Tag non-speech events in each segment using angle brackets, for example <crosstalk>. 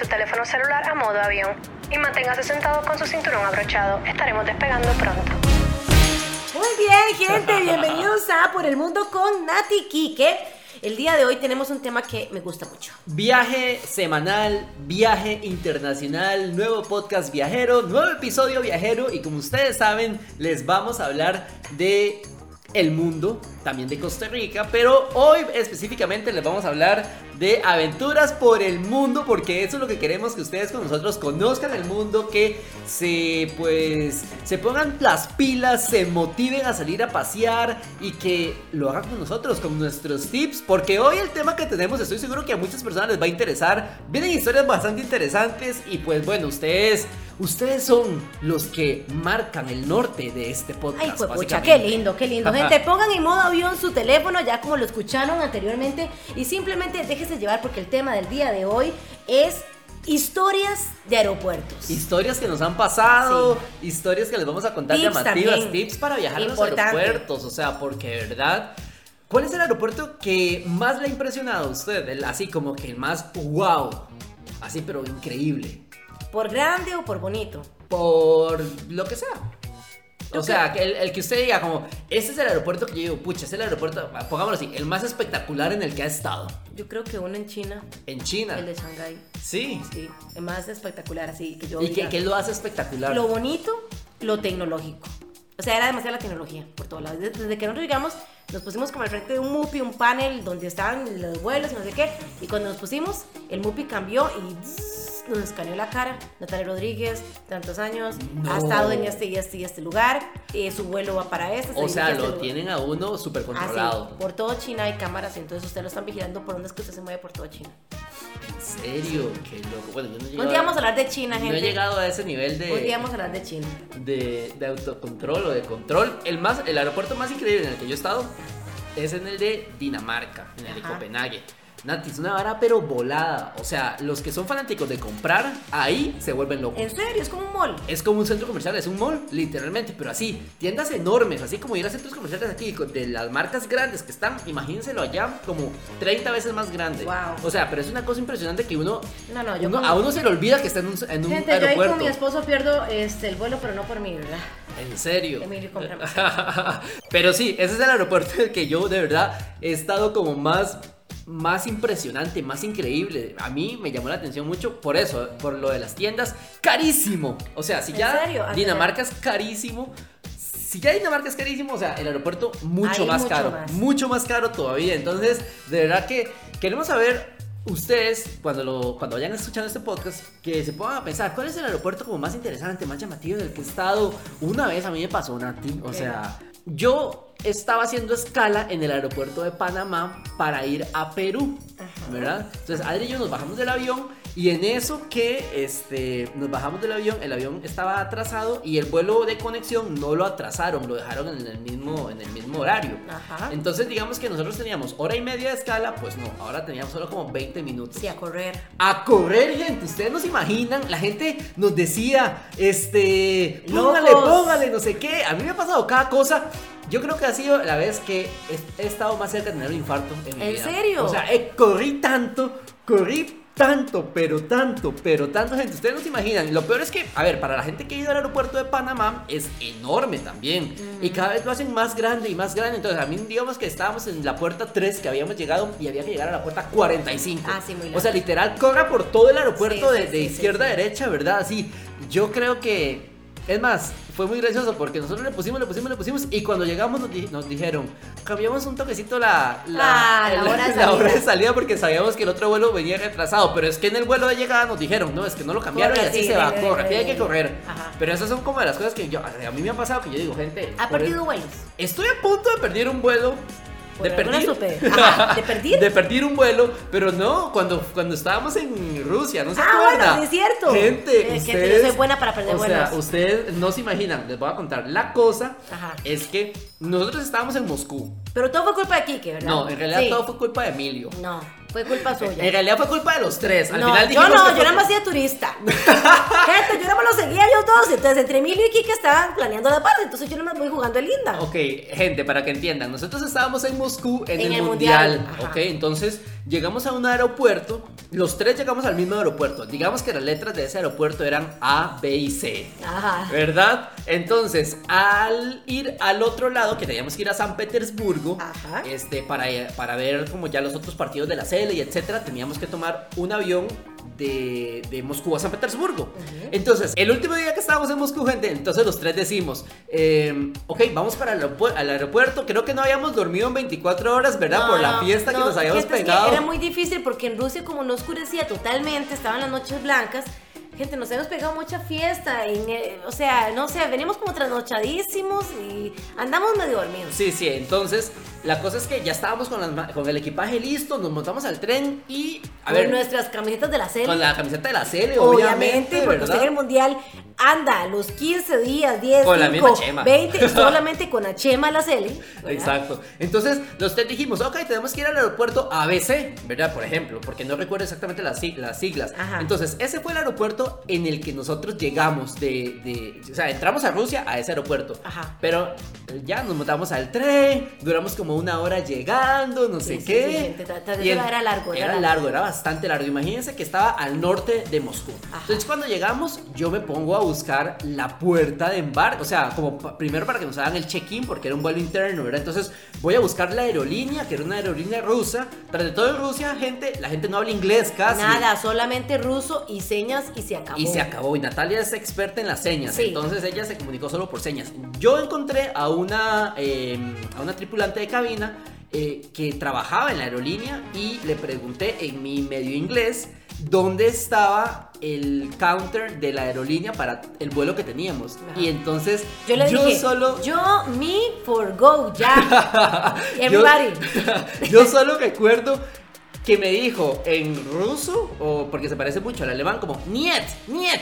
su teléfono celular a modo avión y manténgase sentado con su cinturón abrochado. Estaremos despegando pronto. Muy bien, gente, bienvenidos a Por el Mundo con Nati Quique. El día de hoy tenemos un tema que me gusta mucho. Viaje semanal, viaje internacional, nuevo podcast viajero, nuevo episodio viajero y como ustedes saben les vamos a hablar de el mundo, también de Costa Rica, pero hoy específicamente les vamos a hablar de aventuras por el mundo porque eso es lo que queremos que ustedes con nosotros conozcan el mundo, que se pues se pongan las pilas, se motiven a salir a pasear y que lo hagan con nosotros con nuestros tips, porque hoy el tema que tenemos estoy seguro que a muchas personas les va a interesar. Vienen historias bastante interesantes y pues bueno, ustedes Ustedes son los que marcan el norte de este podcast. Ay, pues pucha, qué lindo, qué lindo. <laughs> Gente, pongan en modo avión su teléfono, ya como lo escucharon anteriormente, y simplemente déjense llevar porque el tema del día de hoy es historias de aeropuertos. Historias que nos han pasado, historias que les vamos a contar llamativas, tips para viajar a los aeropuertos. O sea, porque de verdad. ¿Cuál es el aeropuerto que más le ha impresionado a usted? así como que el más wow. Así, pero increíble. ¿Por grande o por bonito? Por lo que sea. O sea, el, que usted diga como, este es el aeropuerto que yo digo, pucha, es el aeropuerto, pongámoslo así, el más espectacular en el que ha estado. Yo creo que uno en China. En China. El de Shanghái. Sí. Sí, el más espectacular, así que yo. ¿Y qué, qué, lo hace espectacular? Lo bonito, lo tecnológico. O sea, era demasiada la tecnología por todos lados. Desde que nosotros llegamos, nos pusimos como al frente de un MUPI, un panel donde estaban los vuelos y no sé qué. Y cuando nos pusimos, el MUPI cambió y nos escaneó la cara. Natalia Rodríguez, tantos años, ha estado en este y este y este lugar. Eh, su vuelo va para este. O sea, lo tienen a uno súper controlado. por todo China hay cámaras, entonces ustedes lo están vigilando por dónde es que usted se mueve por todo China. ¿En serio? Qué loco. Bueno, yo no he llegado, Un día vamos a hablar de China, gente. No he llegado a ese nivel de. Un día vamos a hablar de China. De, de autocontrol o de control. El, más, el aeropuerto más increíble en el que yo he estado es en el de Dinamarca, en el de Copenhague. Nati, es una vara pero volada. O sea, los que son fanáticos de comprar, ahí se vuelven locos. ¿En serio? Es como un mall. Es como un centro comercial, es un mall, literalmente, pero así. Tiendas enormes, así como ir a centros comerciales aquí, de las marcas grandes que están, imagínenselo allá, como 30 veces más grande. Wow. O sea, pero es una cosa impresionante que uno. No, no, yo A uno se le olvida que está en un, en un Gente, aeropuerto. Yo ahí con mi esposo pierdo este, el vuelo, pero no por mí, ¿verdad? En serio. Emilio, <laughs> pero sí, ese es el aeropuerto en el que yo de verdad he estado como más más impresionante, más increíble. A mí me llamó la atención mucho por eso, por lo de las tiendas. Carísimo. O sea, si ya Dinamarca es carísimo. Si ya Dinamarca es carísimo, o sea, el aeropuerto mucho más caro. Mucho más caro todavía. Entonces, de verdad que queremos saber ustedes, cuando, lo, cuando vayan escuchando este podcast, que se pongan a pensar, ¿cuál es el aeropuerto como más interesante, más llamativo del que he estado? Una vez a mí me pasó, Nati, o sea, yo estaba haciendo escala en el aeropuerto de Panamá para ir a Perú, ¿verdad? Entonces Adri y yo nos bajamos del avión y en eso que este, nos bajamos del avión, el avión estaba atrasado y el vuelo de conexión no lo atrasaron, lo dejaron en el mismo, en el mismo horario. Entonces digamos que nosotros teníamos hora y media de escala, pues no, ahora teníamos solo como 20 minutos. Sí, a correr. A correr, gente. Ustedes no se imaginan, la gente nos decía, este, póngale, póngale, no sé qué. A mí me ha pasado cada cosa. Yo creo que ha sido la vez que he, estado más cerca de tener un infarto en mi vida. ¿En serio? O sea, corrí tanto, corrí tanto, pero tanto, pero tanto gente. Ustedes no se imaginan. Lo peor es que, a ver, para la gente que ha ido al aeropuerto de Panamá es enorme también. Y cada vez lo hacen más grande y más grande. Entonces, a mí digamos que estábamos en la puerta 3 que habíamos llegado y había que llegar a la puerta 45. Ah, sí, muy O sea, literal, corra por todo el aeropuerto de, izquierda a derecha, ¿verdad? Así. Yo creo que es más, fue muy gracioso porque nosotros le pusimos, le pusimos, le pusimos y cuando llegamos nos, dijeron, cambiamos un toquecito la, la, ah, hora de <laughs> salida porque sabíamos que el otro vuelo venía retrasado, pero es que en el vuelo de llegada nos dijeron, no, es que no lo cambiaron y así se va, corre, hay que correr. Pero esas son como de las cosas que yo, a mí me ha pasado que yo digo, gente... ¿Ha perdido vuelos? Estoy a punto de perder un vuelo de perder, ¿De perder? <laughs> De perder un vuelo, pero no, cuando, cuando estábamos en Rusia, ¿no se ah, acuerda? Bueno, es cierto. Gente, es que yo soy buena para perder o sea, ustedes no se imaginan, les voy a contar. La cosa es que nosotros estábamos en Moscú. Pero todo fue culpa de Kike, ¿verdad? No, en realidad todo fue culpa de Emilio. No. Fue culpa suya. En realidad fue culpa de los tres. Al no, final yo no, <laughs> yo era más de turista. Gente, yo no me lo seguía yo dos. Entonces, entre Emilio y Kike estaban planeando la parte. Entonces, yo no me voy jugando el linda. Ok, gente, para que entiendan. Nosotros estábamos en Moscú en, el, Mundial. ok, entonces llegamos a un aeropuerto, los tres llegamos al mismo aeropuerto. Digamos que las letras de ese aeropuerto eran A, B y C. Ajá. ¿Verdad? Entonces, al ir al otro lado, que teníamos que ir a San Petersburgo, Ajá. este, para, para ver como ya los otros partidos de la CL y etcétera, teníamos que tomar un avión de, de Moscú a San Petersburgo. Entonces, el último día que estábamos en Moscú, gente, entonces los tres decimos, eh, ok, vamos para el al aeropuerto. Creo que no habíamos dormido en 24 horas, ¿verdad? No, Por la no, fiesta que no, nos habíamos pegado. Era muy difícil porque en Rusia como no oscurecía totalmente, estaban las noches blancas. Gente, nos hemos pegado mucha fiesta, o sea, no sé, venimos como trasnochadísimos y andamos medio dormidos. Sí, sí, entonces la cosa es que ya estábamos con, las ma- con el equipaje listo, nos montamos al tren y, a Con ver, nuestras camisetas de la serie. con la camiseta de la CL, Obviamente, obviamente, porque usted en el mundial anda los 15 días, 10, Con la 5, misma chema. 20, <laughs> solamente con la chema la. ¿verdad? Exacto. Entonces, los tres dijimos, ok, tenemos que ir al aeropuerto ABC, ¿verdad? Por ejemplo, porque no recuerdo exactamente las, las siglas. Ajá. Entonces, ese fue el aeropuerto en el que nosotros llegamos de, de- O sea, entramos a Rusia a ese aeropuerto. Ajá. Pero eh, ya nos montamos al tren, duramos como una hora llegando, no sé Sí, sí, qué. sí, tra- Y el- era largo, era Era largo. era bastante largo. Imagínense que estaba al norte de Moscú. Ajá. Entonces, cuando llegamos, yo me pongo a buscar la puerta de embarque. O sea, como primero para que nos hagan el check-in, porque era un vuelo interno, ¿verdad? Entonces, voy a buscar la aerolínea, que era una aerolínea rusa. Tras de todo en Rusia, gente, la gente no habla inglés casi. Nada, solamente ruso y señas y se acabó. Y se acabó. Y Natalia es experta en las señas. Sí. Entonces ella se comunicó solo por señas. Yo encontré a una, eh, a una tripulante de cabina eh, que trabajaba en la aerolínea y le pregunté en mi medio inglés dónde estaba el counter de la aerolínea para el vuelo que teníamos. Ajá. Y entonces Yo le dije, solo... yo, me, for go, ya. <laughs> Everybody. Yo, <laughs> yo solo recuerdo que me dijo en ruso, o porque se parece mucho al alemán, como Niet, Niet.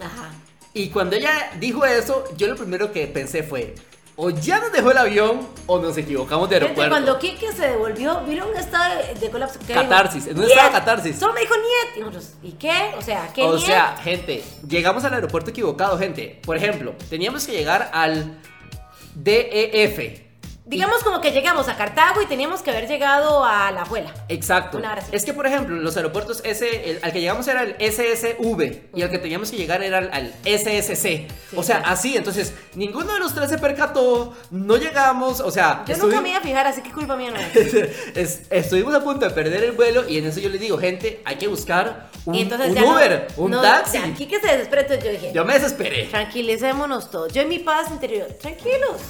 Ajá. Y cuando ella dijo eso, yo lo primero que pensé fue, o ya nos dejó el avión o nos equivocamos de aeropuerto. cuando Kike se devolvió, vino un estado de, colapso. Catarsis, en un estado de catarsis. Solo me dijo niet. Y nosotros, ¿y qué? O sea, ¿qué o niet? sea, gente, llegamos al aeropuerto equivocado, gente. Por ejemplo, teníamos que llegar al DEF. Digamos como que llegamos a Cartago y teníamos que haber llegado a La Juela. Exacto. Una hora sí. Es que, por ejemplo, los aeropuertos, ese, el- al que llegamos era el SSV y al que teníamos que llegar era al, al SSC. o sea, sí. así. Entonces, ninguno de los tres se percató, no llegamos, o sea... Yo nunca me iba a fijar, así que culpa mía no es. <laughs> Es- estuvimos a punto de perder el vuelo y en eso yo le digo, gente, hay que buscar un, y entonces un ya no- Uber, un no, taxi. ya, Kike se desesperó, entonces yo dije, Yo me desesperé. tranquilicémonos todos. Yo en mi paz interior, tranquilos.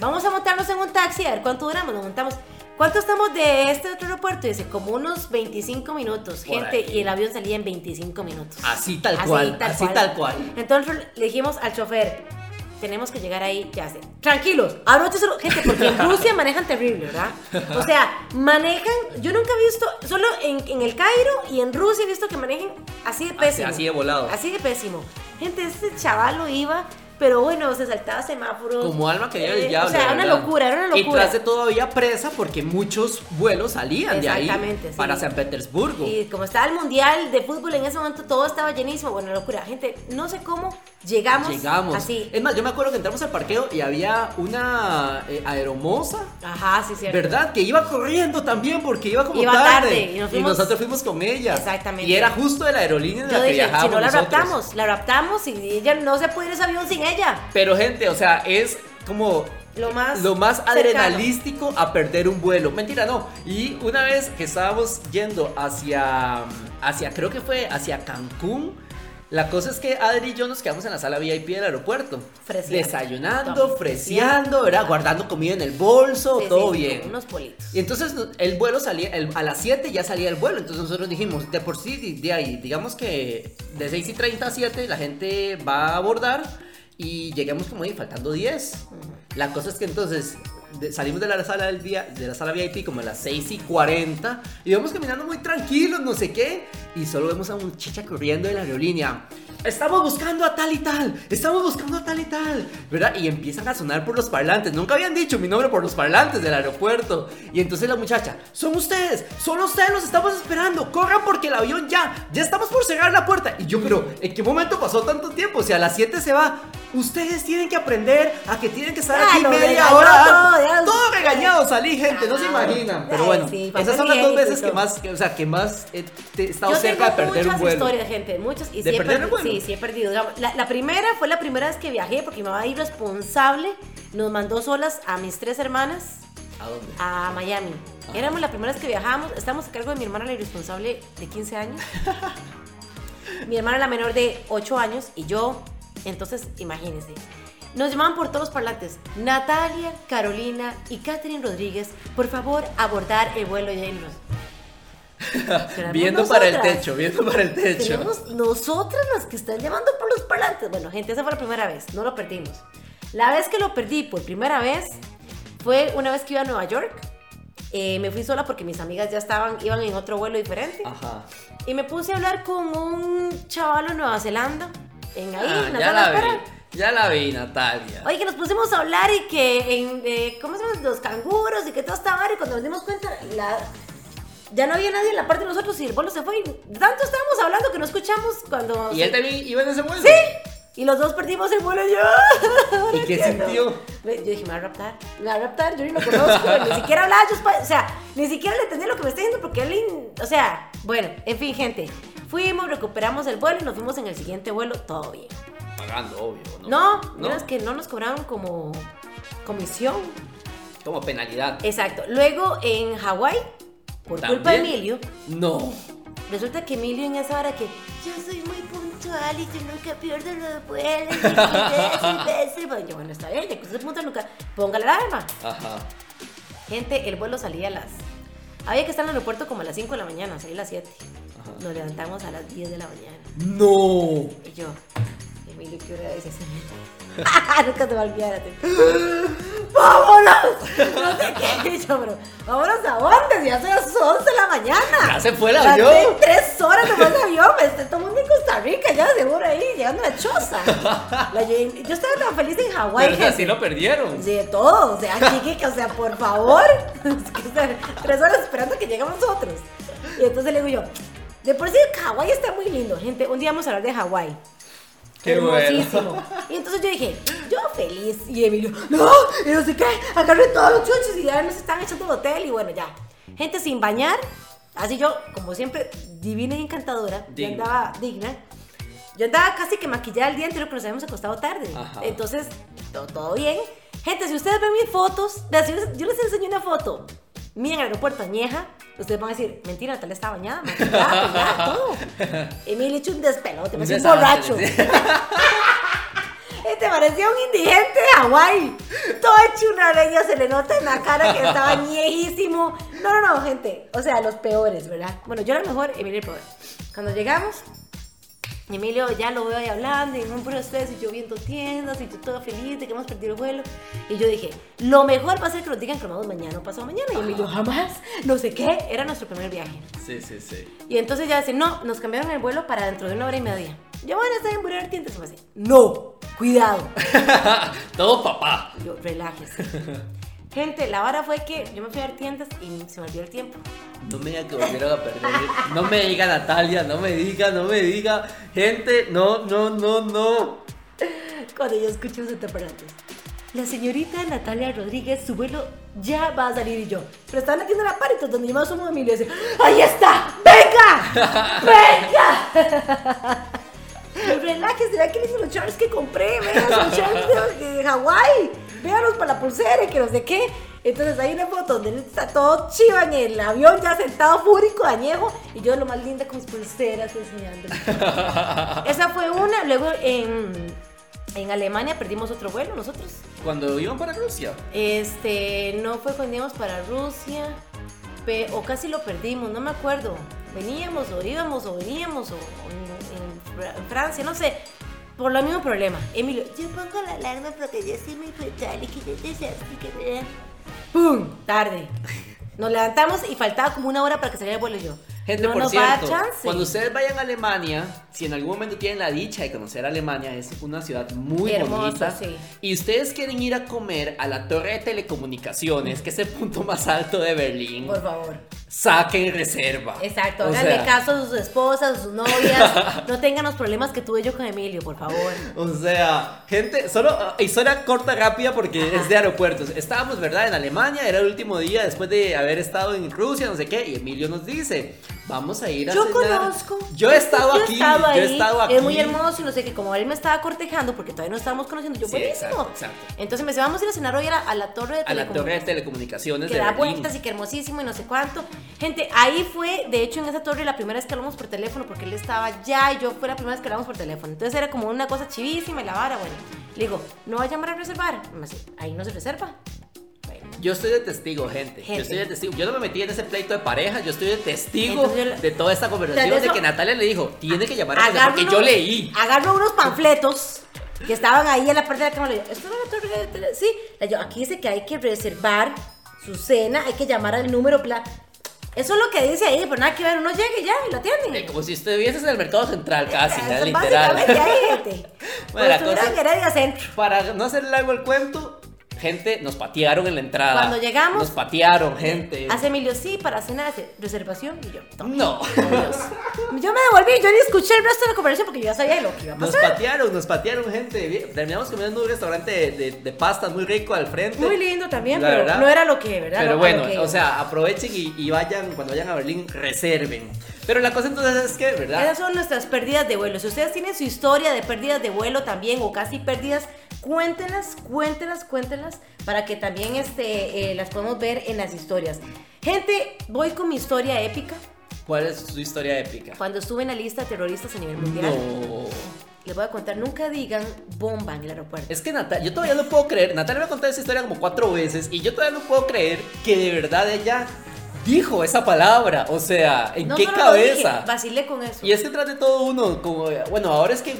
Vamos a montarnos en un taxi a ver cuánto duramos. Nos montamos. ¿Cuánto estamos de este otro aeropuerto? Dice, como unos 25 minutos, Por gente. ahí. Y el avión salía en 25 minutos. Así tal cual, así tal cual. Entonces le dijimos al chofer, tenemos que llegar ahí, ya sé. Tranquilos, abrócheselo. Gente, porque en Rusia <laughs> manejan terrible, ¿verdad? O sea, manejan, yo nunca he visto, solo en, en el Cairo y en Rusia he visto que manejen así de pésimo. así de volado. Así de pésimo. Gente, este chaval lo iba, pero bueno, se saltaba semáforos. Como alma que Eh, diablo. O sea, una ¿verdad? locura, era una Y locura. tras de todavía presa porque muchos vuelos salían de ahí Exactamente, sí. para San Petersburgo. Y como estaba el mundial de fútbol en ese momento, todo estaba llenísimo. Bueno, locura. Gente, no sé cómo llegamos, Llegamos. así. Es más, yo me acuerdo que entramos al parqueo y había una eh, aeromoza. Ajá, sí, cierto. ¿Verdad? Que iba corriendo también porque iba como Iba tarde. tarde, y nos fuimos- nosotros fuimos con ella. Exactamente. Y era justo de la aerolínea en la Yo que dije, si viajábamos no la nosotros. raptamos, la raptamos y ella no se puede ir ese avión sin ella. Pero gente, o sea, es como Lo más lo más adrenalístico a perder un vuelo. Mentira, no. Y una vez que estábamos yendo hacia, hacia creo que fue hacia Cancún. La cosa es que Adri y yo nos quedamos en la sala VIP del aeropuerto. Desayunando, freseando, ¿verdad? Guardando comida en el bolso, Sí, todo sí, bien. Unos politos. Y entonces el vuelo salía, el- a las 7 ya salía el vuelo, entonces nosotros dijimos, de por sí, de, de ahí, digamos que de 6 y 30 a 7 la gente va a abordar y llegamos como ahí faltando 10. La cosa es que entonces de- salimos de la sala del día, de la sala VIP como a las 6 y 40 y vamos caminando muy tranquilos, no sé qué, y solo vemos a un muchacha corriendo de la aerolínea. Estamos buscando a tal y tal, estamos buscando a tal y tal, ¿verdad? Y empiezan a sonar por los parlantes. Nunca habían dicho mi nombre por los parlantes del aeropuerto. Y entonces la muchacha, son ustedes, son ustedes, los estamos esperando, corran porque el avión ya, ya estamos por cerrar la puerta. Y yo, pero, ¿en qué momento pasó tanto tiempo? O sea, a las 7 se va. ustedes tienen que aprender a que tienen que estar aquí media hora. todo. Todo regañado salí, gente, no se imaginan. Pero bueno, sí, esas son las dos veces que más, que- o sea, que más he, estado Yo cerca de perder un muchas vuelo. historias, gente, muchas. Y ¿De perder vuelo? Sí, sí he perdido. La, la primera fue la primera vez que viajé porque mi mamá irresponsable nos mandó solas a mis tres hermanas ¿A dónde? a Miami. Éramos la primera vez que viajamos, estamos a cargo de mi hermana la irresponsable de 15 años. <laughs> mi hermana la menor de 8 años y yo, entonces imagínense. Nos llamaban por todos los parlantes. Natalia, Carolina y Catherine Rodríguez, por favor, abordar el vuelo de irnos. Viendo para el nosotras. techo, viendo para el techo. Tenemos nosotras las que están llamando por los parlantes. Bueno, gente, esa fue la primera vez, no lo perdimos. La vez que lo perdí por primera vez fue una vez que iba a Nueva York. Eh, me fui sola porque mis amigas ya estaban, iban en otro vuelo diferente. Ajá. Y me puse a hablar con un chaval en Nueva Zelanda. En ahí, Ah, en ya la de vi, ya la vi, Natalia. Oye, que nos pusimos a hablar y que en, eh, ¿cómo se llama? Los canguros y que todo estaba y cuando nos dimos cuenta, la, ya no había nadie en la parte de nosotros y el vuelo se fue. Y tanto estábamos hablando que no escuchamos cuando... ¿Y él también iba en ese vuelo? Sí. Y los dos perdimos el vuelo yo. <laughs> ¿Y qué sintió? Yo dije, me va a raptar. Me va a raptar. Yo ni lo conozco. ni siquiera hablaba. yo o sea, ni siquiera le entendí lo que me está diciendo porque él. O sea, bueno, en fin, gente. Fuimos, recuperamos el vuelo y nos fuimos en el siguiente vuelo. Todo bien. Pagando, obvio. No, No, no. no, es que no nos cobraron como comisión. Como penalidad. Exacto. Luego en Hawái, por culpa de. Emilio, No. Resulta que Emilio en esa hora que yo soy muy puntual y yo nunca pierdo los vuelos. y veces". <laughs> Bueno, yo, bueno, está bien, ya que usted punta nunca, ponga la alarma. Ajá. Gente, el vuelo salía a las... Había que estar en el aeropuerto como a las 5 de la mañana, salía a las 7. Ajá. Nos levantamos a las 10 de la mañana. No. Y yo, Emilio, ¿qué hora es ese? <laughs> Nunca te va a olvidar. ¡Vámonos! No sé qué. Y yo, pero, ¿vámonos a dónde? Ya son las 11 de la mañana. Ya se fue el avión. hace tres horas nomás de avión. Me el mundo en Costa Rica, ya seguro ahí, llegando a la choza. La yo estaba tan feliz en Hawái. Pero o sea, gente. sí lo perdieron. De todo, o sea, chiquica, o sea, por favor. <laughs> Tres horas esperando que llegamos nosotros. Y entonces le digo yo, de por sí Hawái está muy lindo, gente. Un día vamos a hablar de Hawái. Qué Hermosísimo. bueno. Y entonces yo dije, yo feliz. Y Emilio, no, y no sé qué, agarré todos los chuchos y ya nos están echando al hotel. Y bueno, ya. Gente sin bañar, así yo, como siempre, divina y encantadora. Digna. Yo andaba digna. Yo andaba casi que maquillada el día anterior, pero nos habíamos acostado tarde. Ajá. Entonces, todo, todo bien. Gente, si ustedes ven mis fotos, les, yo les enseño una foto mía en el aeropuerto añeja, ustedes van a decir, mentira, tal estaba bañada, maquillada, peinada, <laughs> todo. Emilio hecho un despelote, me Un borracho. Este <laughs> parecía un indigente de Hawái. Todo hecho una leña, se le nota en la cara que estaba <laughs> ñejísimo. No, no, no, gente. O sea, los peores, ¿verdad? Bueno, yo era el mejor, Emilio el peor. Cuando llegamos, Emilio ya lo veo ahí hablando, y en un proceso, y yo viendo tiendas, y yo toda feliz de que hemos perdido el vuelo. Y yo dije, lo mejor va a ser que nos digan que vamos mañana o pasado mañana. Y Emilio, jamás, no sé qué. Era nuestro primer viaje. Sí, sí, sí. Y entonces ya dicen, no, nos cambiaron el vuelo para dentro de una hora y media. Yo, bueno, está en Burger Artientes. Y me dice, no, cuidado. <laughs> Todo papá. Y Yo, relájese. <laughs> Gente, la vara fue que yo me fui a dar tiendas y se me olvidó el tiempo. No me diga que volvieron a perder. No me diga Natalia, no me diga, no me diga. Gente, no, no, no, no. Cuando yo escuché los antes. La señorita Natalia Rodríguez, su vuelo ya va a salir y yo. Pero están haciendo la par, entonces donde yo más somos Emilio y dice, ¡ahí está! ¡Venga! ¡Venga! <laughs> Relájese, vean qué lindos los shorts que compré, vean los shorts de, de Hawái, véanlos para la pulsera y que no sé qué. Entonces hay una foto donde él está todo chiva en el avión, ya sentado fúrico, añejo, y yo lo más linda con mis pulseras enseñándole. <laughs> Esa fue una, luego en, en Alemania perdimos otro vuelo nosotros. Cuando iban para Rusia. Este, no fue cuando íbamos para Rusia, pe- o casi lo perdimos, no me acuerdo. Veníamos o íbamos o veníamos o, en Francia, no sé. Por lo mismo problema. Emilio, yo pongo la alarma porque yo soy muy puntual y que yo deseo que me. ¡Pum! Tarde. Nos levantamos y faltaba como una hora para que saliera el vuelo y yo. Gente, no por nos va a cierto, chance. cuando ustedes vayan a Alemania, si en algún momento tienen la dicha de conocer Alemania, es una ciudad muy Hermosa, bonita. sí. Y ustedes quieren ir a comer a la torre de telecomunicaciones, que es el punto más alto de Berlín. Por favor. saquen reserva. Exacto, O háganle sea, caso a sus esposas, a sus novias. <laughs> no tengan los problemas que tuve yo con Emilio, por favor. O sea, gente, solo historia corta, rápida, porque es de aeropuertos. Estábamos, ¿verdad? En Alemania, era el último día después de haber estado en Rusia, no sé qué, y Emilio nos dice, vamos a ir a Yo cenar". conozco. Yo he estado Yo aquí, estado yo he estado aquí. Es muy hermoso y no sé qué. Como él me estaba cortejando porque todavía no estábamos conociendo, yo Sí, buenísimo. exacto, exacto. Entonces me dice, vamos a ir a cenar hoy a la, a la torre de A la torre de telecomunicaciones. telecomunicaciones que de da Berlín. vueltas y que hermosísimo y no sé cuánto. Gente, ahí fue, de hecho, en esa torre la primera vez que hablamos por teléfono porque él estaba allá y yo fue la primera vez que hablamos por teléfono. Entonces era como una cosa chivísima y la vara, bueno. Le digo, ¿no va a llamar a reservar? Me dice, ahí no se reserva. Yo estoy de testigo, gente. Gente. Yo estoy de testigo. Yo no me metí en ese pleito de pareja. Yo estoy de testigo Entonces de toda esta conversación de eso- que Natalia le dijo, tiene que llamar a Agarro porque yo leí. Agarro unos panfletos que estaban ahí en la parte de la cámara. Le digo, ¿esto es la torre de tele-?" Sí. Le digo, aquí dice que hay que reservar su cena, hay que llamar al número. Bla. Eso es lo que dice ahí, pero nada que ver, uno llega y ya, y lo Eh, atienden. Como si estuvieses en el mercado central casi, ya, Eso literal. Básicamente ahí, gente. <laughs> Bueno, la Centro. Para no hacer largo el cuento, gente, nos patearon en la entrada. Cuando llegamos- Nos patearon, gente. Hace Emilio, sí, para cenar, hace reservación. Y yo, no. No. Dios. Yo me devolví, yo ni escuché el resto de la conversación porque yo ya sabía lo que iba a Nos pasar. patearon, nos patearon, gente. Terminamos comiendo en un restaurante de, de, de pastas muy rico al frente. Muy lindo también, La pero verdad. no era lo que, ¿verdad? Pero bueno, que- o sea, aprovechen y, y vayan, cuando vayan a Berlín, reserven. Pero la cosa entonces es que, ¿verdad? Esas son nuestras pérdidas de vuelo. Si ustedes tienen su historia de pérdidas de vuelo también o casi pérdidas, cuéntenlas, cuéntenlas, cuéntenlas para que también este, eh, las podamos ver en las historias. Gente, voy con mi historia épica. ¿Cuál es su historia épica? Cuando estuve en la lista de terroristas a nivel mundial, No. les voy a contar, nunca digan bomba en el aeropuerto. Es que Natalia, yo todavía no puedo creer, Natalia me ha contado esa historia como cuatro veces y yo todavía no puedo creer que de verdad ella dijo esa palabra. O sea, ¿en no qué dije, cabeza? vacilé con eso. Y es que tras de todo uno, como, bueno, ahora es que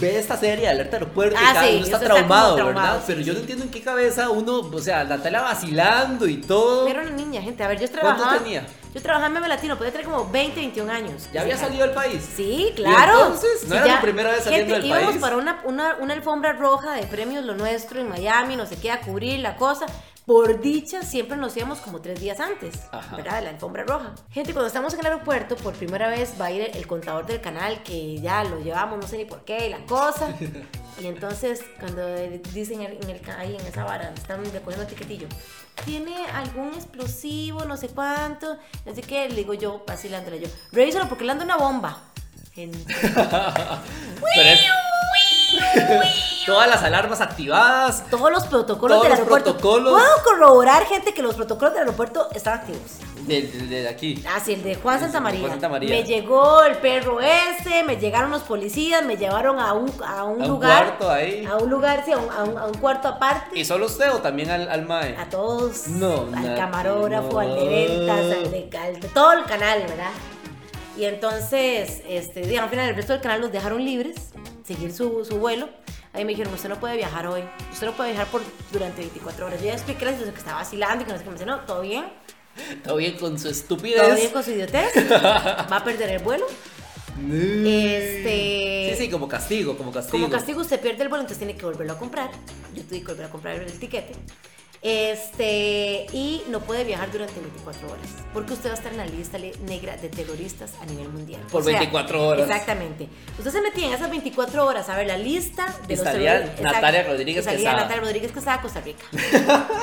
ve esta serie alerta aeropuerto y Ah, cada sí, uno está está traumado, traumado, ¿verdad? sí, Pero yo sí. no entiendo en qué cabeza uno, o sea, Natalia vacilando y todo. Era una niña, gente. A ver, yo ¿Cuántos trabajaba. tenía? Yo trabajaba en Meme Latino, podía tener como 20, 21 años. ¿Ya había salido del país? Sí, claro. entonces? ¿No Sí, era tu primera vez saliendo Gente, del íbamos país? para una, una, una alfombra roja de premios Lo Nuestro en Miami, no sé qué, a cubrir la cosa. Por dicha, siempre nos íbamos como tres días antes, Ajá. ¿verdad? De la alfombra roja. Gente, cuando estamos en el aeropuerto, por primera vez va a ir el contador del canal, que ya lo llevamos, no sé ni por qué, y la cosa. <laughs> Y entonces, cuando dicen en el, ahí en esa vara, están recogiendo el tiquetillo, ¿tiene algún explosivo, no sé cuánto? Sé qué, le digo yo, vacilándole yo, revísalo porque le anda una bomba. Gente. <laughs> Pero es- <laughs> Todas las alarmas activadas. Todos los protocolos Todos del los aeropuerto. protocolos. Puedo corroborar, gente, que los protocolos del aeropuerto están activos. De, de- de aquí. Ah, sí, el de Juan Santa María. Juan Santa María. Me llegó el perro ese, me llegaron los policías, me llevaron a un, a un A un lugar. cuarto ahí. A un lugar, sí, a un, a un- a un cuarto aparte. ¿Y solo usted o también al, al mae? A todos. No, Al camarógrafo, no. al de ventas, al de, al de todo el canal, ¿verdad? Y entonces, este, digamos, al final el resto del canal los dejaron libres, seguir su, su vuelo. Ahí me dijeron, usted no puede viajar hoy, usted no puede viajar por, durante 24 horas. Yo ya expliqué la situación que estaba vacilando y que no sé qué me dice, no, todo bien, Todo bien con su estupidez. todo bien con su idiotez, <laughs> va a perder el vuelo. Este... Sí, sí, como castigo, como castigo. Como castigo usted pierde el vuelo, entonces tiene que volverlo a comprar. Yo tuve que volver a comprar el tiquete. Este, y no puede viajar durante 24 horas, porque usted va a estar en la lista negra de terroristas a nivel mundial. Por 24 horas. Exactamente. Usted se metía en esas 24 horas a ver la lista de Y los salía terroristas. Natalia. Rodríguez Y salía. Natalia Rodríguez Quesada, Costa Rica. <laughs>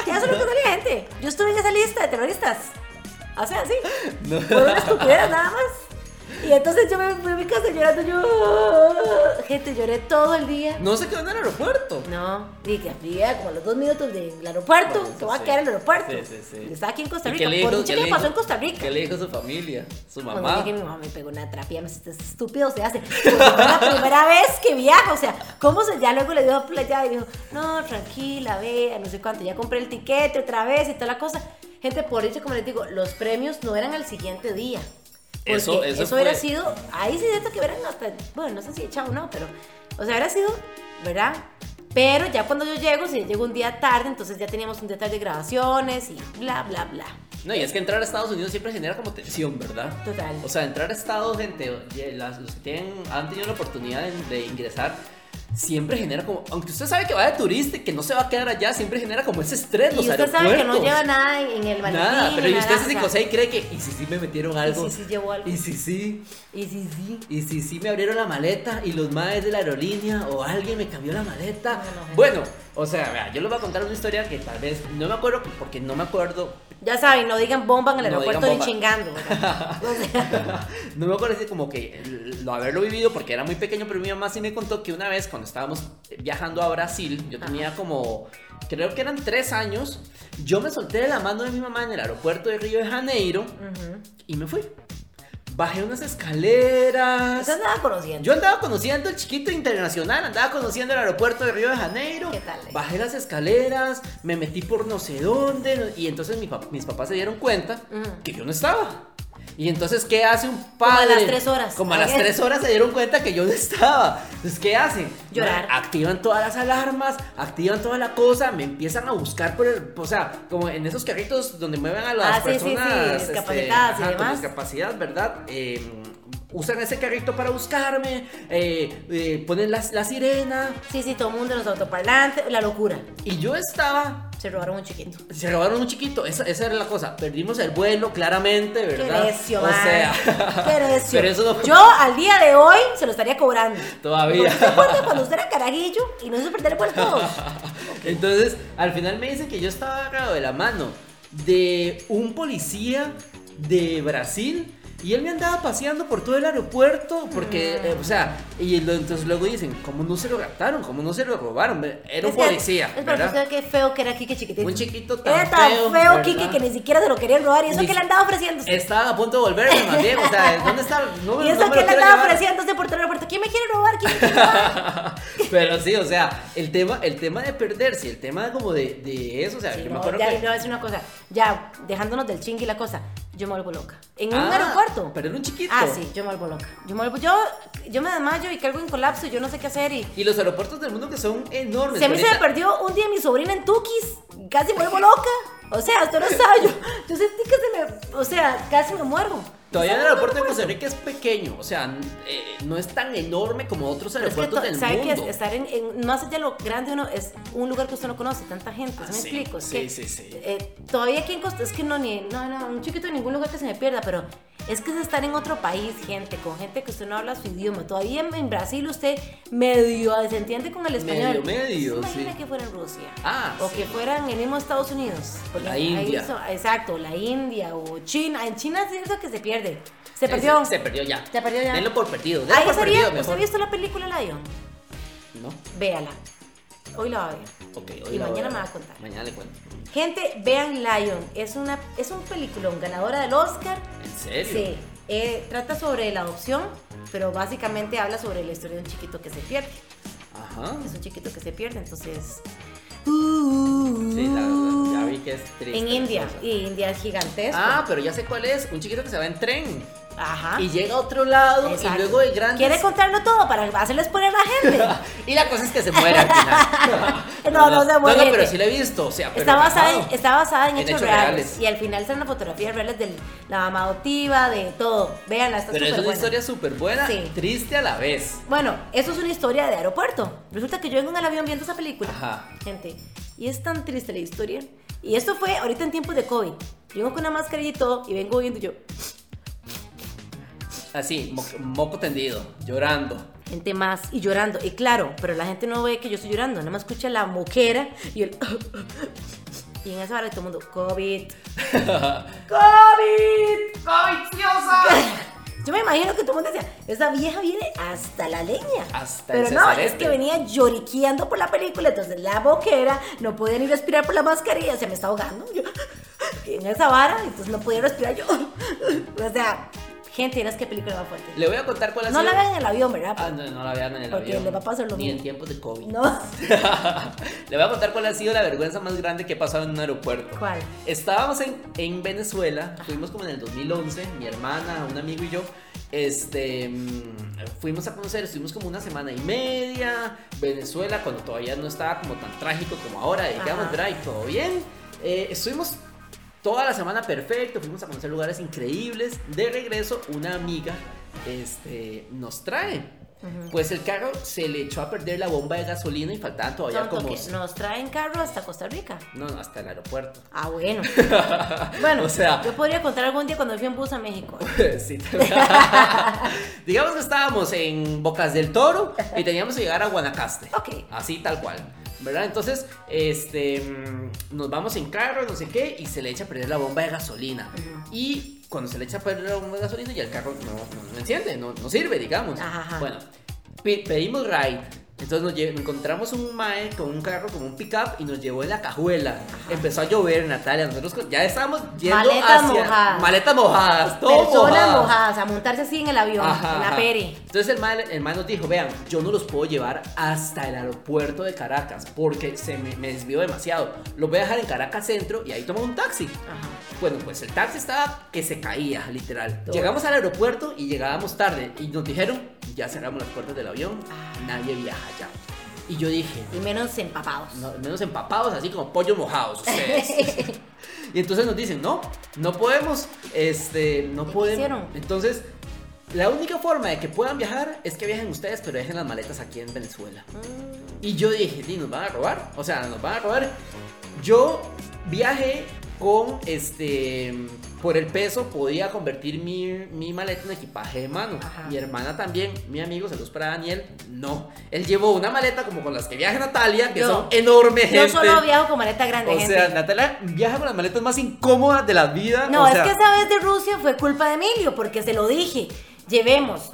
ya eso es lo que salía gente. Yo estuve en esa lista de terroristas. O sea, sí. <laughs> No. Por una estupidez nada más. Y entonces yo me fui a mi casa llorando. Yo, gente, lloré todo el día. No se quedó en el aeropuerto. No, dije que había como a los dos minutos del aeropuerto, Bueno, que va a sí. quedar en el aeropuerto. Sí, sí, sí. Y estaba aquí en Costa ¿Y Rica. qué Por qué que le pasó en Costa Rica. ¿Qué le dijo su familia? Su Cuando mamá. llegué, mi mamá me pegó una trapia, me dice, "Este estúpido se hace. La primera vez que viajo, o sea, ¿cómo se? Ya luego le dio la llave y dijo, no, tranquila, vea, no sé cuánto, ya compré el tiquete otra vez y toda la cosa. Gente, por eso, como les digo, los premios no eran al siguiente día. Porque Eso- eso, eso hubiera sido, ahí sí cierto que hubieran hasta, bueno, no sé si echado o no, pero, o sea, hubiera sido, ¿verdad? Pero ya cuando yo llego, si llego un día tarde, entonces ya teníamos un detalle de grabaciones y bla, bla, bla. No, y es que entrar a Estados Unidos siempre genera como tensión, ¿verdad? Total. O sea, entrar a Estados, gente, las- los que tienen, han tenido la oportunidad de, de ingresar, siempre genera como, aunque usted sabe que va de turista y que no se va a quedar allá, siempre genera como ese estrés. Y los usted sabe que no lleva nada en en el maletín. Nada, pero y usted se sea, psicosea y cree que, ¿y si sí me metieron algo? Y si sí llevó algo. ¿Y si sí? Y sí, sí. ¿Y si sí me abrieron la maleta y los maes de la aerolínea o alguien me cambió la maleta? No, no, gente. bueno, o sea, yo les voy a contar una historia que tal vez no me acuerdo porque no me acuerdo Ya saben, no digan bomba en el No aeropuerto ni chingando. ¿verdad? <laughs> O sea, <laughs> no me acuerdo como que lo haberlo vivido porque era muy pequeño, pero mi mamá sí me contó que una vez cuando estábamos viajando a Brasil, yo tenía como, creo que eran tres años, yo me solté de la mano de mi mamá en el aeropuerto de Río de Janeiro y me fui. Bajé unas escaleras. Usted andaba conociendo. Yo andaba conociendo el chiquito internacional, andaba conociendo el aeropuerto de Río de Janeiro. ¿Qué tal? Bajé las escaleras, me metí por no sé dónde. Y entonces mi pap- mis papás se dieron cuenta que yo no estaba. Y entonces, ¿qué hace un Como a padre? las tres horas. Como a las tres horas se dieron cuenta que yo no estaba. Entonces, ¿qué hacen? Llorar. Activan todas las alarmas, activan toda la cosa, me empiezan a buscar por el. O sea, como en esos carritos donde mueven a las Ah, sí, sí, sí, personas. este, discapacitadas y ajá, con demás. discapacidad, ¿verdad? Eh, usan ese carrito para buscarme, eh, eh, ponen la, la sirena. Sí, sí, todo el mundo los autoparlantes, la locura. Y yo estaba. Se robaron un chiquito. Se robaron un chiquito, esa, esa era la cosa. Perdimos el vuelo, claramente, Qué ¿verdad? necio, o man. sea, Qué <laughs> pero eso no Yo al día de hoy se lo estaría cobrando. todavía. ¿Se acuerda cuando usted era carajillo y no hizo perder el vuelo? <laughs> Entonces, al final me dicen que yo estaba agarrado de la mano de un policía de Brasil. Y él me andaba paseando por todo el aeropuerto porque, Mm. eh, o sea, y lo- entonces luego dicen, ¿cómo no se lo raptaron? ¿Cómo no se lo robaron? Era un Es que- policía, Es que ¿verdad? usted qué feo que era Kike chiquitito. Un chiquito tan Era tan feo, feo, ¿verdad? Kike, que ni siquiera se lo querían robar. ¿Y eso Ni que le andaba ofreciendo? Estaba a punto de volverme más bien, o sea, ¿dónde está? No, ¿Y eso no me que le andaba ofreciéndose por todo el aeropuerto? ¿Quién me quiere robar? ¿Quién me quiere robar? <laughs> Pero sí, o sea, el tema, el tema de perderse, el tema como de, de eso, o sea, Sí, yo me no, acuerdo ya, que... a decir una cosa. Ya, dejándonos del ching y la cosa. Yo me vuelvo loca. En un Ah, aeropuerto. Pero era un chiquito. Ah, sí, yo me vuelvo loca. Yo me, vuelvo, yo, yo me desmayo y caigo en colapso y yo no sé qué hacer y... Y los aeropuertos del mundo que son enormes. Si a mí se me perdió un día mi sobrina en Tukis, casi me vuelvo loca. O sea, usted no sabe, yo, <laughs> yo sentí que se me... O sea, casi me muero. Todavía el ¿Sabe aeropuerto de Costa Rica es pequeño, o sea, eh, no es tan enorme como otros Pero es que aeropuertos del sabe mundo. que estar en, en- más allá de lo grande uno es un lugar que usted no conoce, tanta gente, Ah, ¿sí me sí, explico? Es sí, que, sí, sí. eh, todavía aquí en Costa es que no ni no no un chiquito en ningún lugar que se me pierda, pero es que es estar en otro país, gente, con gente que usted no habla su idioma. Todavía en, en Brasil usted medio se entiende con el español. Medio, medio, ¿Se imagina sí. que fuera en Rusia? Ah, o sí. que fuera en el mismo Estados Unidos. Porque La ahí India. son- exacto, la India o China. En China es eso que se pierde. Se perdió. Se, se perdió ya. Se perdió ya. Denlo por perdido. denlo Ahí por sería, perdido ¿usted ha visto la película Lion? No, Véala. Hoy la va a ver. ok. hoy Y la mañana me va a contar. Mañana le cuento. Gente, vean Lion. Es, una, es un peliculón ganadora del Oscar. ¿En serio? Sí. Eh, trata sobre la adopción, pero básicamente habla sobre la historia de un chiquito que se pierde. Ajá. Es un chiquito que se pierde, entonces... Sí, la verdad, ya vi que es triste. En India. Y India es gigantesco. Ah, pero ya sé cuál es. Un chiquito que se va en tren. Ajá. Y llega a otro lado Exacto. y luego el grande. ¿Quiere contarlo todo para hacerles poner a la gente? <laughs> y la cosa es que se muere al final. <laughs> No, no se muere. No, no, pero sí la he visto. O sea, pero Está basada, en, está basada en, En hechos, hechos reales. reales. Y al final salen las fotografías reales de la mamá adoptiva, de todo. Véanla, está Pero es una buena. historia súper buena, Sí. triste a la vez. Bueno, eso es una historia de aeropuerto. Resulta que yo vengo en el avión viendo esa película. Ajá. Gente, y es tan triste la historia. Y esto fue ahorita en tiempos de COVID. Yo vengo con una mascarilla y todo, y vengo viendo yo, Así, mo- moco tendido, llorando. gente más, y llorando. Y claro, pero la gente no ve que yo estoy llorando, nada más escucha la moquera y el. <laughs> Y en esa hora todo el mundo, COVID. <laughs> ¡COVID! ¡Coviciosa! <laughs> Yo me imagino que todo el mundo decía, esa vieja viene hasta la leña. Hasta Pero el no, es que venía lloriqueando por la película, entonces la boquera, no podía ni respirar por la mascarilla, se me está ahogando. Yo, en esa vara, entonces no podía respirar yo. O sea, gente, ¿eras qué película más fuerte? Le voy a contar cuál ha No sido. la vean en el avión, ¿verdad? Ah, no, no la vean en el Porque avión. le va a pasar lo Ni en mismo. tiempos de COVID. No. <laughs> Le voy a contar cuál ha sido la vergüenza más grande que he pasado en un aeropuerto. ¿Cuál? Estábamos en, en Venezuela, fuimos como en el 2011, mi hermana, un amigo y yo. Este, mm, fuimos a conocer, estuvimos como una semana y media. Venezuela, cuando todavía no estaba como tan trágico como ahora, y Ajá. quedamos drive, todo bien. Eh, estuvimos toda la semana perfecto, fuimos a conocer lugares increíbles. De regreso, una amiga este, nos trae. Pues el carro se le echó a perder la bomba de gasolina y faltaban todavía Tonto como... que nos traen carro hasta Costa Rica. No, no, hasta el aeropuerto. Ah, bueno. <laughs> bueno, O sea- yo podría contar algún día cuando fui en bus a México. <laughs> Sí. <laughs> Digamos que estábamos en Bocas del Toro y teníamos que llegar a Guanacaste. Ok. Así tal cual. ¿Verdad? Entonces, este, mm, nos vamos en carro, no sé qué, y se le echa a perder la bomba de gasolina. Y cuando se le echa a perder la bomba de gasolina, ya el carro no, no- no enciende, no, no sirve, digamos. Ajá, ajá. Bueno, pe- pedimos ride. Entonces nos encontramos un mae con un carro, con un pickup y nos llevó en la cajuela. Empezó a llover, Natalia. Nosotros ya estábamos yendo Maletas hacia mojadas. maletas mojadas, todo Personas mojadas. mojadas, a montarse así en el avión, Ajá, en la peri. Entonces el man, el man nos dijo, vean, yo no los puedo llevar hasta el aeropuerto de Caracas porque se me, me desvió demasiado. Los voy a dejar en Caracas Centro y ahí tomo un taxi. Ajá. Bueno, pues el taxi estaba que se caía, literal. Todo. Llegamos al aeropuerto y llegábamos tarde y nos dijeron, ya cerramos las puertas del avión, Ah. nadie viaja ya. Y yo dije, Y menos empapados. no, menos empapados, así como pollos mojados ustedes. <laughs> y entonces nos dicen, no, no podemos, este, no ¿Y qué podemos. hicieron? Entonces, la única forma de que puedan viajar es que viajen ustedes, pero dejen las maletas aquí en Venezuela. Mm. Y yo dije, "Di, nos van a robar, o sea, nos van a robar. Yo viajé con este por el peso podía convertir mi, mi maleta en equipaje de mano. Ajá. Mi hermana también, mi amigo, saludos para Daniel, no. Él llevó una maleta como con las que viaja Natalia, que Yo- son enormes, Yo gente. solo viajo con maleta grande, O gente. sea, Natalia viaja con las maletas más incómodas de la vida. No, o es sea, que esa vez de Rusia fue culpa de Emilio, porque se lo dije. Llevemos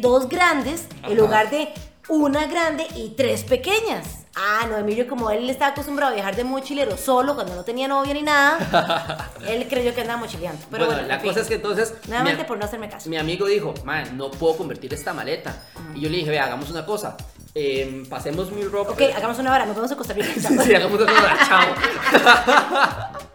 dos grandes Ajá. en lugar de una grande y tres pequeñas. Ah, no, Emilio, como él estaba acostumbrado a viajar de mochilero solo cuando no tenía novia ni nada, <laughs> él creyó que andaba mochileando. Pero bueno, bueno, la en fin. cosa es que entonces. Nuevamente mi- por no hacerme caso. Mi amigo dijo, man, no puedo convertir esta maleta. Y yo le dije, vea, hagamos una cosa. em, pasemos mi ropa. Ok, hagamos una hora, nos vemos en Costa Rica. <laughs> Sí, sí, hagamos una cosa, chao. <laughs>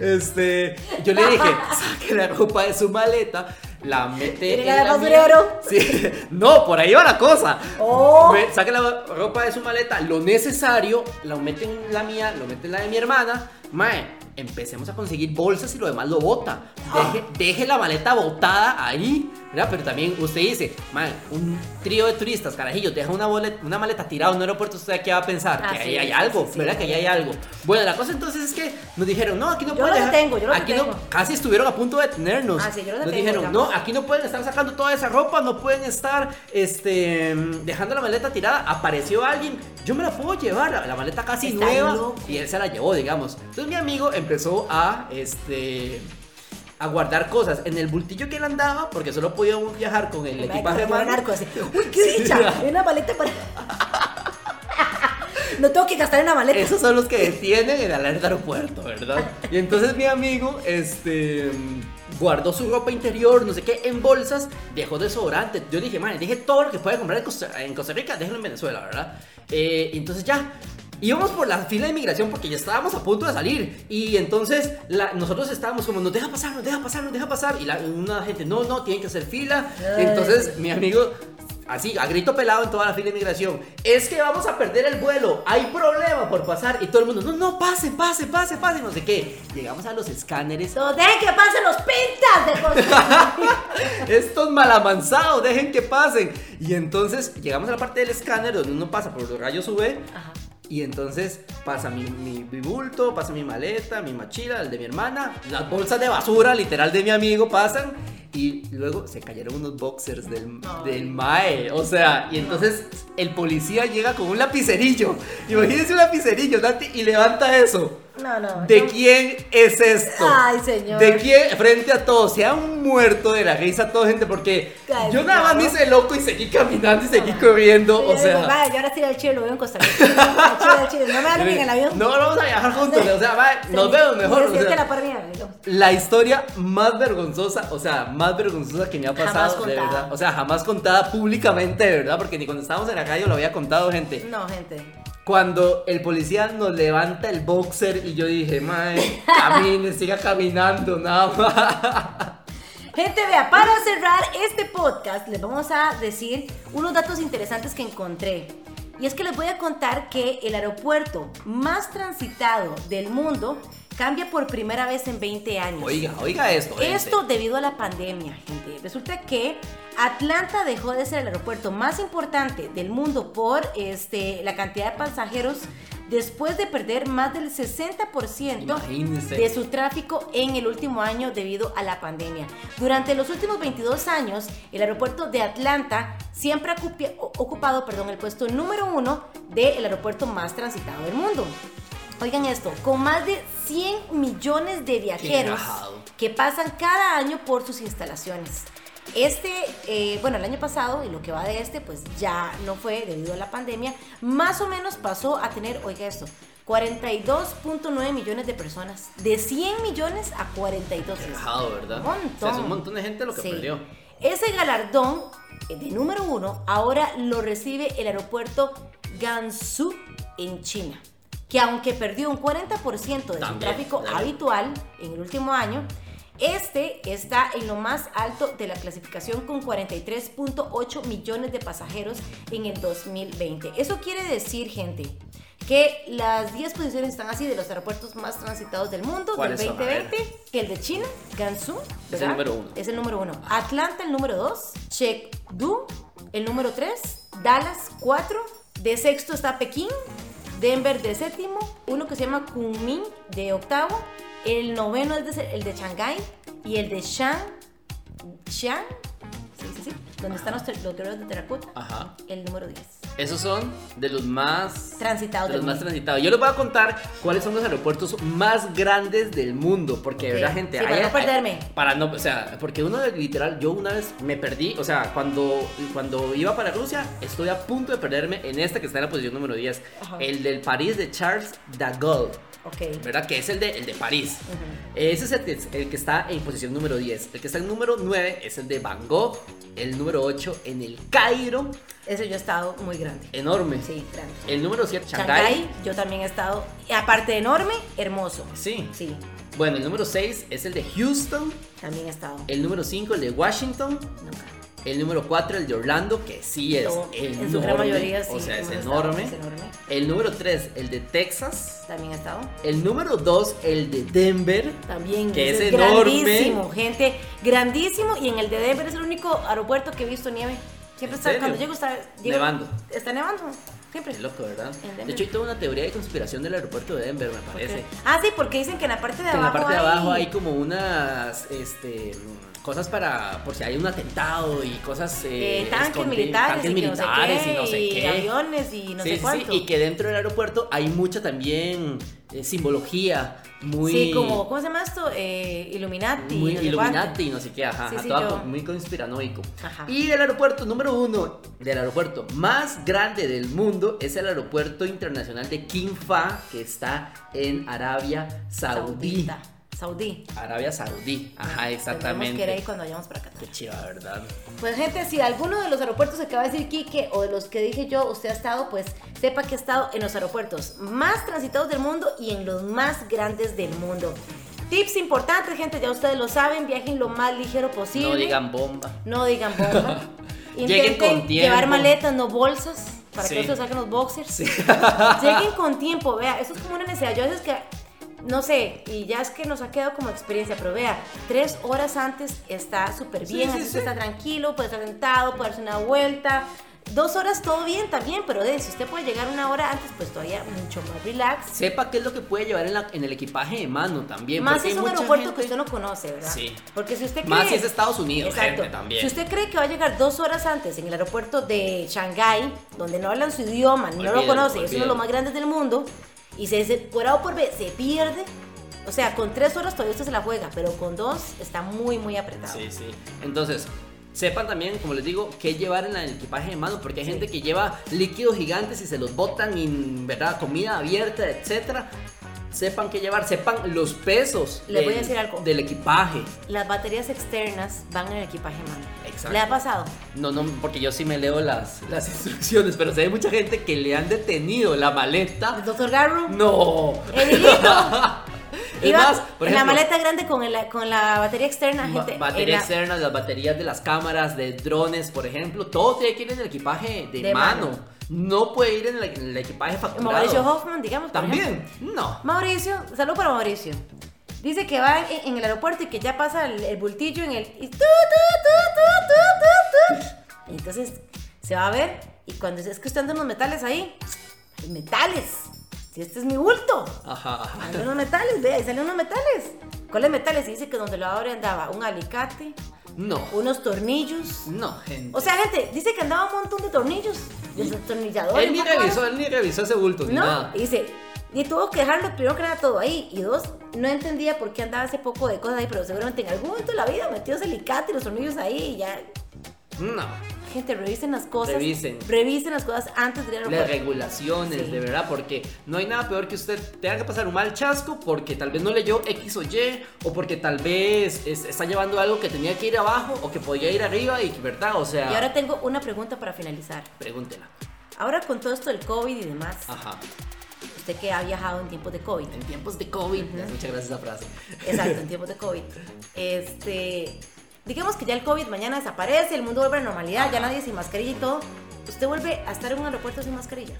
Este, yo le dije, saque la ropa de su maleta, la mete al la basurero. mía. Sí, <laughs> no, por ahí va la cosa. Oh. Me- saque la ropa de su maleta, lo necesario, lo mete en la mía, lo mete en la de mi hermana. Mae, empecemos a conseguir bolsas y lo demás lo bota. Deje, deje la maleta botada ahí. ¿Verdad? Pero también usted dice, mae, un trío de turistas, carajillos, deja una, maleta tirada en un aeropuerto, ¿usted qué va a pensar? Ah, que sí, ahí hay algo, sí, sí. ¿verdad? Que ahí hay algo. Bueno, la cosa entonces es que nos dijeron, no, aquí no Yo pueden lo dejar- detengo, yo lo aquí detengo. no, casi estuvieron a punto de detenernos. Ah, sí, yo lo Nos detengo, dijeron, digamos. no, aquí no pueden estar sacando toda esa ropa, no pueden estar este, dejando la maleta tirada. Apareció alguien, yo me la puedo llevar, la, la maleta casi Está nueva. loco. Y él se la llevó, digamos. Entonces mi amigo empezó a, este, a guardar cosas en el bultillo que él andaba, porque solo podíamos viajar con el equipaje de Como mano. narco, así. Uy, qué dicha. Una maleta para. no tengo que gastar en la maleta. Esos son los que detienen en el aeropuerto, ¿verdad? Y entonces mi amigo, este, guardó su ropa interior, no sé qué, en bolsas, dejó desodorante. Yo dije, man, dije todo lo que puede comprar en Costa, en Costa Rica, déjenlo en Venezuela, ¿verdad? Eh, entonces ya. Íbamos por la fila de inmigración porque ya estábamos a punto de salir. Y entonces la- nosotros estábamos como, nos deja pasar, nos deja pasar, nos deja pasar. Y la, una gente, no, no, tienen que hacer fila. Ay. entonces mi amigo, así, a grito pelado en toda la fila de inmigración, es que vamos a perder el vuelo, hay problema por pasar. Y todo el mundo, no, no, pase, pase, pase, pase, no sé qué. Llegamos a los escáneres. No, dejen que pasen los pintas de. <laughs> Estos malamanzados, dejen que pasen. Y entonces llegamos a la parte del escáner donde uno pasa por los rayos UV. Ajá. Y entonces pasa mi, mi, mi bulto, pasa mi maleta, mi mochila, el de mi hermana, las bolsas de basura, literal de mi amigo, pasan. Y luego se cayeron unos boxers del, del Mae. O sea, y entonces el policía llega con un lapicerillo. Imagínense un lapicerillo, Nati, y levanta eso. No, no. ¿De no. quién es esto? Ay, señor. ¿De quién? Frente a todos. Se han muerto de la risa toda gente porque Ay, yo nada más me hice loco y seguí caminando y seguí corriendo. Sí, O yo digo, sea. vaya, yo ahora sí al chile lo veo en Costa Rica. Chile, chile. No me hablen en el avión. No, vamos a viajar juntos. O sea, Se nos me- vemos mejor. me o sea, la mía, historia más vergonzosa, o sea, más vergonzosa que me ha Jamás pasado, de contada. verdad. O sea, jamás contada públicamente, de verdad, porque ni cuando estábamos en la calle lo había contado, gente. No, gente. Cuando el policía nos levanta el boxer y yo dije, mae, camine, <laughs> siga caminando, nada más. Gente, vea, para cerrar este podcast, les vamos a decir unos datos interesantes que encontré. Y es que les voy a contar que el aeropuerto más transitado del mundo cambia por primera vez en 20 años. Oiga, oiga esto. gente. Esto debido a la pandemia, gente. Resulta que Atlanta dejó de ser el aeropuerto más importante del mundo por este, la cantidad de pasajeros después de perder más del 60% Imagínense. de su tráfico en el último año debido a la pandemia. Durante los últimos 22 años, el aeropuerto de Atlanta siempre ha ocupado perdón, el puesto número uno del aeropuerto más transitado del mundo. Oigan esto, con más de 100 millones de viajeros que pasan cada año por sus instalaciones. Este, eh, bueno, el año pasado y lo que va de este, pues ya no fue debido a la pandemia, más o menos pasó a tener, oiga esto, 42.9 millones de personas. De 100 millones a 42. Qué rajado, ¿verdad? Un montón. O sea, es un montón de gente lo que Sí. perdió. Ese galardón eh, de número uno ahora lo recibe el aeropuerto Gansu en China, que aunque perdió un 40% de su tráfico habitual en el último año, este está en lo más alto de la clasificación con 43.8 millones de pasajeros en el 2020. Eso quiere decir, gente, que las 10 posiciones están así de los aerropuertos más transitados del mundo del ¿Cuáles son? A ver. 2020, que el de China, Gansu, Es el número uno. Es el número uno. Atlanta el número dos. Chengdu el número tres. Dallas cuatro. De sexto está Pekín. Denver de séptimo. Uno que se llama Kunming de octavo. El noveno es de- el de Shanghái. Y el de Shan. Shan. Sí, sí, sí. Donde están los, los guerreros de terracota. Ajá. El número 10. Esos son de los más Transitados de los más transitados. Yo les voy a contar cuáles son los aeropuertos más grandes del mundo, porque de Ok. verdad, gente, Sí, para no perderme. para no, o sea, porque uno literal, yo una vez me perdí, o sea, cuando cuando iba para Rusia, estoy a punto de perderme en esta que está en la posición número 10, Ajá. el del París de Charles de Gaulle. Ok. ¿Verdad? Que es el de, el de París. Ese es el que, el que está en posición número 10. El que está en número 9 es el de Van Gogh. El número 8 en el Cairo. Ese yo he estado muy grande. Enorme. Sí, grande. El número 7, Shanghái. Shanghái, yo también he estado, aparte de enorme, hermoso. Sí. Sí, Bueno, el número 6 es el de Houston. también he estado. El número 5, el de Washington. Nunca. El número 4, el de Orlando, que sí es No, enorme. en su gran mayoría sí. O sea, es enorme. es enorme. El número 3, el de Texas. También he estado. El número 2, el de Denver. También Que es enorme. grandísimo, gente, grandísimo. Y en el de Denver es el único aeropuerto que he visto nieve. Siempre ¿En está, serio? cuando llego está llego- Nevando. Está nevando, siempre. Qué loco, ¿verdad? De hecho, hay toda una teoría de conspiración del aeropuerto de Denver, me ¿Por parece. Ah, sí, porque dicen que en la parte de Que en abajo. la parte de hay- abajo hay como unas este, cosas para por si hay un atentado y cosas eh, eh, tanques militares, tanques y, que no sé militares qué, y no sé y qué. aviones y no Sí, sé cuánto. sí, y que dentro del aeropuerto hay mucha también eh, simbología muy Sí, como, ¿cómo se llama esto? Illuminati. muy no Illuminati y no sé qué, ajá, Sí, ajá, todo yo- muy conspiranoico. Ajá. Y el aeropuerto número uno, del aeropuerto más grande del mundo, es el aeropuerto internacional de King Fa, que está en Arabia. Saudita. Saudí. Arabia Saudí, ajá, exactamente. que ir ahí cuando vayamos para acá. Qué chiva, ¿verdad? Pues gente, si alguno de los aeropuertos que acaba de decir Quique o de los que dije yo, usted ha estado, pues sepa que ha estado en los aeropuertos más transitados del mundo y en los más grandes del mundo. Tips importantes, gente, ya ustedes lo saben, viajen lo más ligero posible. No digan bomba. No digan bomba. <laughs> Lleguen con tiempo. llevar maletas, no bolsas, para Sí. que no se saquen los boxers. Lleguen con tiempo, vea, eso es como una necesidad. Yo a veces que, no sé, y ya es que nos ha quedado como experiencia, pero vea, tres horas antes está súper bien, Sí, sí, así sí. usted está tranquilo, puede estar sentado, puede darse una vuelta. Dos horas todo bien también, pero de, si usted puede llegar una hora antes, pues todavía mucho más relax. Sepa qué es lo que puede llevar en, la- en el equipaje de mano también. Más si es un aeropuerto gente- que usted no conoce, ¿verdad? Sí. Porque si usted cree... Más si es Estados Unidos, Exacto. gente, también. Si usted cree que va a llegar dos horas antes en el aeropuerto de Shanghái, donde no hablan su idioma, ni no lo Olvídalo, conoce, es uno de los más grandes del mundo, y se, se por A o por B se pierde, o sea, con tres horas todavía usted se la juega, pero con dos está muy, muy apretado. Sí, sí. Entonces, sepan también, como les digo, qué llevar en el equipaje de mano, porque hay gente que lleva líquidos gigantes y se los botan en, ¿verdad? Comida abierta, etcétera. Sepan qué llevar, sepan los pesos Les voy a del- decir algo. del equipaje. Las baterías externas van en el equipaje mano. Exacto. ¿Le ha pasado? No, no, porque yo sí me leo las, las <laughs> instrucciones, pero sé hay mucha gente que le han detenido la maleta. Doctor Garro, No. Emilito. <laughs> Es Iba más, por en la ejemplo, maleta grande con, el- con la batería externa, gente. batería la- externa, las baterías de las cámaras, de drones, por ejemplo, todo tiene que ir en el equipaje de, De mano. mano. No puede ir en el, en el equipaje facturado. Mauricio Hoffman, digamos. ejemplo. También, no. Mauricio, salud para Mauricio. Dice que va en, en el aeropuerto y que ya pasa el, el bultillo en el. Y, tu, tu, tu, entonces se va a ver y cuando es que usted anda unos metales ahí. Hay metales. Si este es mi bulto. Ajá. Anda unos metales, vea, ahí salen unos metales. ¿Cuáles metales? Y dice que donde lo abre andaba un alicate, No, unos tornillos. no, gente. O sea, gente, dice que andaba un montón de tornillos. Destornilladores. él ni revisó, él ni revisó ese bulto, No, nada. y dice, y tuvo que dejarlo primero que nada todo ahí. Y dos, no entendía por qué andaba ese poco de cosas ahí, pero seguramente en algún momento de la vida metió ese alicate y los tornillos ahí y ya. No. Gente, revisen las cosas. Revisen. Revisen las cosas antes de ir al Las regulaciones, Sí. de verdad, porque no hay nada peor que usted tenga que pasar un mal chasco porque tal vez no leyó X o Y, o porque tal vez es- está llevando algo que tenía que ir abajo o que podía ir arriba y verdad, o sea, Y ahora tengo una pregunta para finalizar. pregúntela. Ahora con todo esto del COVID y demás, Ajá. usted que ha viajado en tiempos de COVID, En tiempos de COVID, muchas gracias a esa frase. Exacto, en <laughs> tiempos de COVID. Este, digamos que ya el COVID mañana desaparece, el mundo vuelve a la normalidad, ya nadie sin mascarilla y todo. Usted vuelve a estar en un aeropuerto sin mascarilla.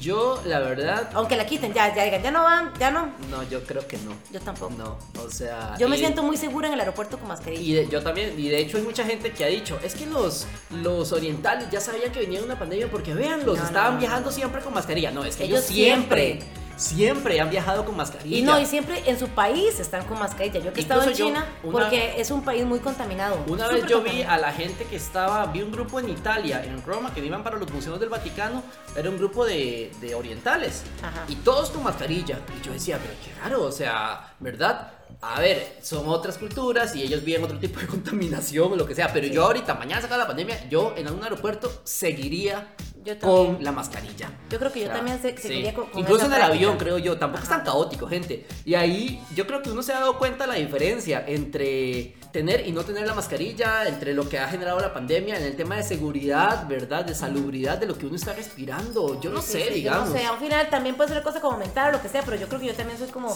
Yo, la verdad, Aunque la quiten, ya, ya digan, ya no van, ya no. no, yo creo que no. Yo tampoco. No, o sea. Yo me y- siento muy segura en el aeropuerto con mascarilla. Y de- yo también, y de hecho hay mucha gente que ha dicho, es que los, los orientales ya sabían que venía una pandemia porque vean, los No, estaban no. viajando siempre con mascarilla. No, es que Ellos ellos siempre, siempre. Siempre, han viajado con mascarilla. Y no, y siempre en su país están con mascarilla. Yo que he estado en yo, China, una- porque es un país muy contaminado. Una vez yo vi a la gente que estaba, vi un grupo en Italia, en Roma, que iban para los museos del Vaticano, era un grupo de, de orientales, Ajá. y todos con mascarilla. Y yo decía, pero qué raro, o sea, ¿verdad? A ver, son otras culturas y ellos viven otro tipo de <laughs> contaminación o lo que sea, pero yo ahorita, mañana saca la pandemia, yo en algún aeropuerto seguiría Yo con la mascarilla. Yo creo que yo O sea, también se- sí. seguiría con, con Incluso en el práctica. avión, creo yo. Tampoco es tan caótico, gente. Y ahí yo creo que uno se ha dado cuenta la diferencia entre tener y no tener la mascarilla, entre lo que ha generado la pandemia, en el tema de seguridad, ¿verdad? De salubridad, de lo que uno está respirando. Yo no Sí, sé, sí, yo digamos. No sé, al final también puede ser cosa como mental o lo que sea, pero yo creo que yo también soy como.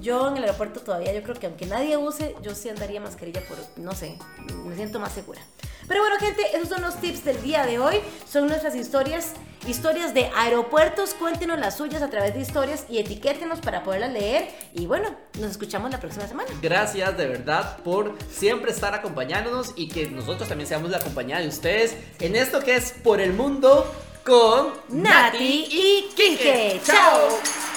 Yo en el aeropuerto todavía, yo creo que aunque nadie use, yo sí andaría mascarilla por, no sé, me siento más segura. Pero bueno, gente, esos son los tips del día de hoy. Son nuestras historias, historias de aeropuertos. Cuéntenos las suyas a través de historias y etiquétenos para poderlas leer. Y bueno, nos escuchamos la próxima semana. Gracias de verdad por siempre estar acompañándonos y que nosotros también seamos la compañía de ustedes en esto que es Por el Mundo con Nati y Kike. ¡Chao!